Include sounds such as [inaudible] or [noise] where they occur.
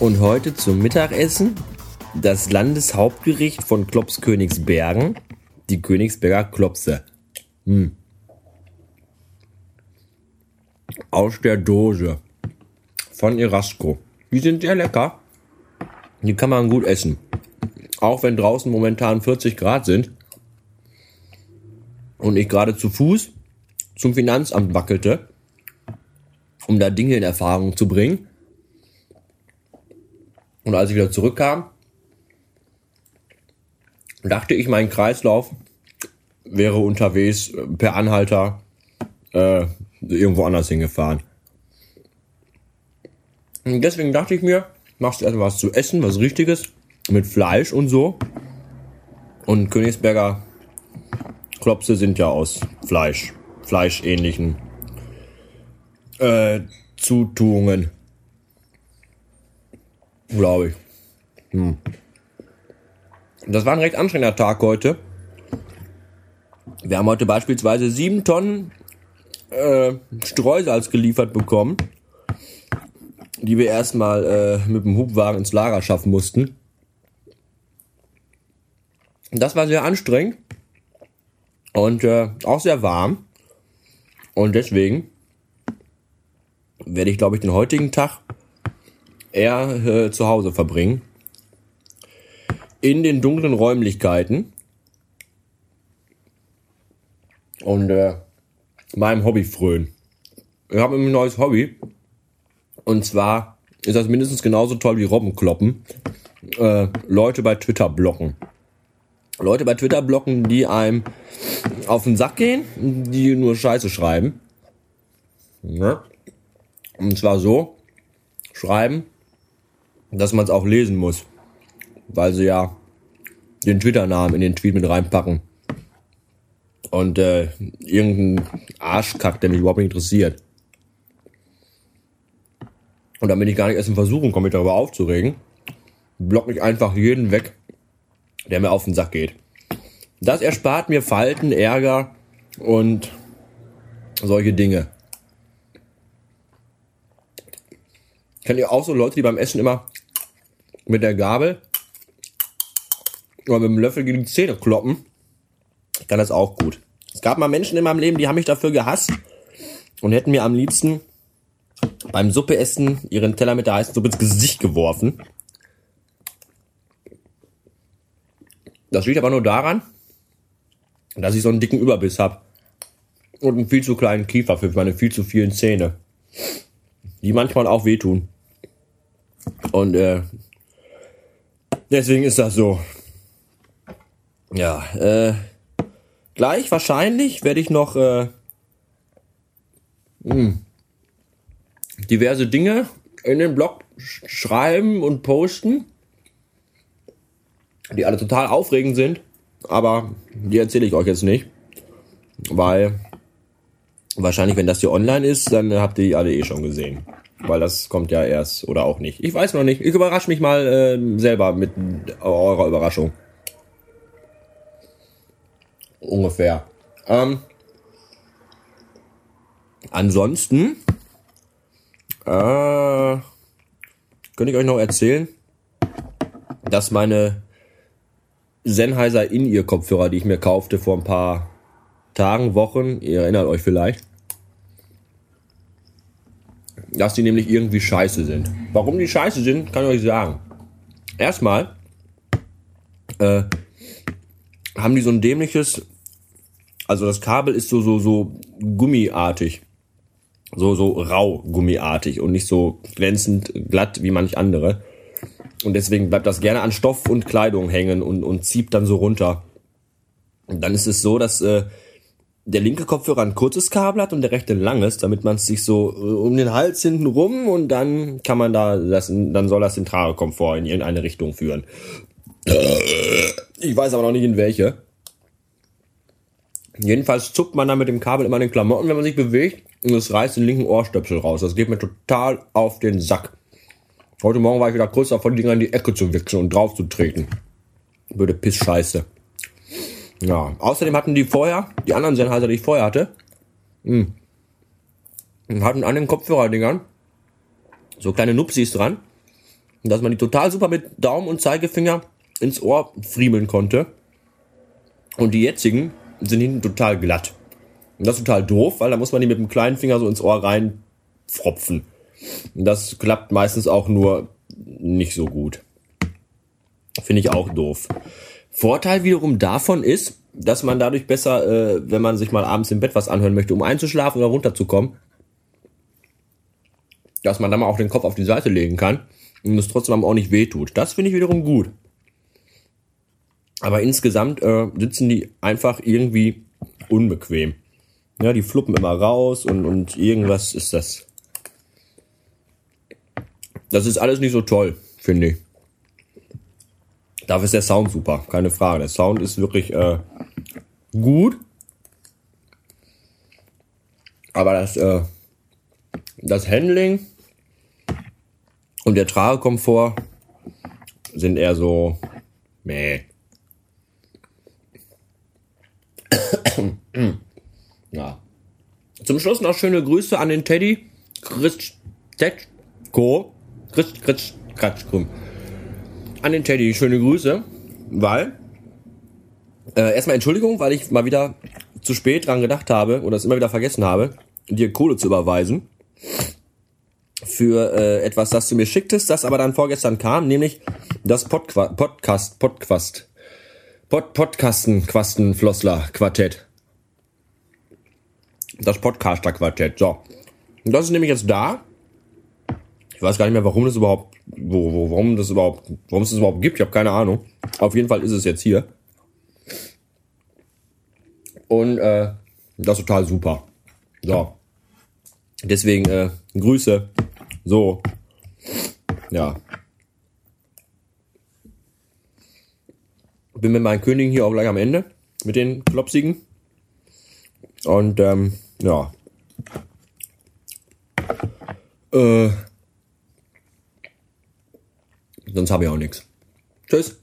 Und heute zum Mittagessen das Landeshauptgericht von Klops Königsbergen, die Königsberger Klopse. Hm. Aus der Dose von Erasco. Die sind sehr lecker. Die kann man gut essen. Auch wenn draußen momentan 40 Grad sind und ich gerade zu Fuß zum Finanzamt wackelte, um da Dinge in Erfahrung zu bringen und als ich wieder zurückkam, dachte ich, mein Kreislauf wäre unterwegs per Anhalter äh, irgendwo anders hingefahren. Und deswegen dachte ich mir, machst du erstmal was zu essen, was Richtiges, mit Fleisch und so. Und Königsberger Klopse sind ja aus Fleisch, fleischähnlichen äh, Zutuungen glaube ich. Hm. Das war ein recht anstrengender Tag heute. Wir haben heute beispielsweise sieben Tonnen äh, Streusalz geliefert bekommen, die wir erstmal äh, mit dem Hubwagen ins Lager schaffen mussten. Das war sehr anstrengend und äh, auch sehr warm. Und deswegen werde ich, glaube ich, den heutigen Tag eher äh, zu Hause verbringen. In den dunklen Räumlichkeiten. Und äh, meinem Hobby frönen. Ich habe ein neues Hobby. Und zwar ist das mindestens genauso toll wie Robbenkloppen. Äh, Leute bei Twitter blocken. Leute bei Twitter blocken, die einem auf den Sack gehen, die nur Scheiße schreiben. Ja. Und zwar so, schreiben, dass man es auch lesen muss. Weil sie ja den Twitter-Namen in den Tweet mit reinpacken. Und äh, irgendein Arschkack, der mich überhaupt nicht interessiert. Und damit ich gar nicht erst in Versuchung komme, mich darüber aufzuregen, block ich einfach jeden weg, der mir auf den Sack geht. Das erspart mir Falten, Ärger und solche Dinge. Kennt ihr auch so Leute, die beim Essen immer mit der Gabel oder mit dem Löffel gegen die Zähne kloppen, kann das auch gut. Es gab mal Menschen in meinem Leben, die haben mich dafür gehasst und hätten mir am liebsten beim Suppeessen ihren Teller mit der heißen Suppe ins Gesicht geworfen. Das liegt aber nur daran, dass ich so einen dicken Überbiss habe und einen viel zu kleinen Kiefer für meine viel zu vielen Zähne, die manchmal auch wehtun. Und äh, Deswegen ist das so. Ja, äh, gleich wahrscheinlich werde ich noch äh, mh, hm, diverse Dinge in den Blog schreiben und posten, die alle total aufregend sind, aber die erzähle ich euch jetzt nicht, weil wahrscheinlich, wenn das hier online ist, dann habt ihr die alle eh schon gesehen. Weil das kommt ja erst oder auch nicht. Ich weiß noch nicht. Ich überrasche mich mal äh, selber mit eurer Überraschung. Ungefähr. Ähm, ansonsten äh, könnte ich euch noch erzählen, dass meine Sennheiser In-Ear-Kopfhörer, die ich mir kaufte vor ein paar Tagen, Wochen, ihr erinnert euch vielleicht, dass die nämlich irgendwie scheiße sind. Warum die scheiße sind, kann ich euch sagen. Erstmal äh, haben die so ein dämliches, also das Kabel ist so so so gummiartig, so so rau gummiartig und nicht so glänzend glatt wie manch andere. Und deswegen bleibt das gerne an Stoff und Kleidung hängen und, und zieht dann so runter. Und dann ist es so, dass äh, der linke Kopfhörer ein kurzes Kabel hat und der rechte ein langes, damit man es sich so äh, um den Hals hinten rum und dann kann man da das, dann soll das den Tragekomfort in irgendeine Richtung führen. Ich weiß aber noch nicht in welche. Jedenfalls zuckt man dann mit dem Kabel immer in den Klamotten, wenn man sich bewegt und es reißt den linken Ohrstöpsel raus. Das geht mir total auf den Sack. Heute Morgen war ich wieder kurz davon, die Dinger in die Ecke zu wechseln und drauf zu treten. Würde Piss-Scheiße. Ja, außerdem hatten die vorher, die anderen Sennheiser, die ich vorher hatte, mh, hatten an den Kopfhörerdingern so kleine Nupsis dran, dass man die total super mit Daumen und Zeigefinger ins Ohr friemeln konnte. Und die jetzigen sind hinten total glatt. Und das ist total doof, weil da muss man die mit dem kleinen Finger so ins Ohr reinfropfen. Und das klappt meistens auch nur nicht so gut. Finde ich auch doof. Vorteil wiederum davon ist, dass man dadurch besser, äh, wenn man sich mal abends im Bett was anhören möchte, um einzuschlafen oder runterzukommen, dass man dann mal auch den Kopf auf die Seite legen kann und es trotzdem auch nicht wehtut. Das finde ich wiederum gut. Aber insgesamt äh, sitzen die einfach irgendwie unbequem. Ja, die fluppen immer raus und, und irgendwas ist das. Das ist alles nicht so toll, finde ich. Dafür ist der Sound super, keine Frage. Der Sound ist wirklich äh, gut. Aber das, äh, das Handling und der Tragekomfort sind eher so, meh. [coughs] ja. Zum Schluss noch schöne Grüße an den Teddy Christko. Christ, Christ, Christ, an den Teddy schöne Grüße, weil äh, erstmal Entschuldigung, weil ich mal wieder zu spät dran gedacht habe oder es immer wieder vergessen habe, dir Kohle zu überweisen für äh, etwas, das du mir schicktest, das aber dann vorgestern kam, nämlich das Podqua Podcast, Podcast, Pod Podcasten, Quasten, Flossler Quartett. Das Podcaster Quartett, so. Und das ist nämlich jetzt da. Ich weiß gar nicht mehr, warum das überhaupt, wo, wo, warum das überhaupt, warum es das überhaupt gibt. Ich habe keine Ahnung. Auf jeden Fall ist es jetzt hier. Und äh, das ist total super. So. Deswegen äh, Grüße. So. Ja. Bin mit meinen Königen hier auch gleich am Ende. Mit den Klopsigen. Und ähm, ja. Äh, sonst habe ich auch nichts. Tschüss.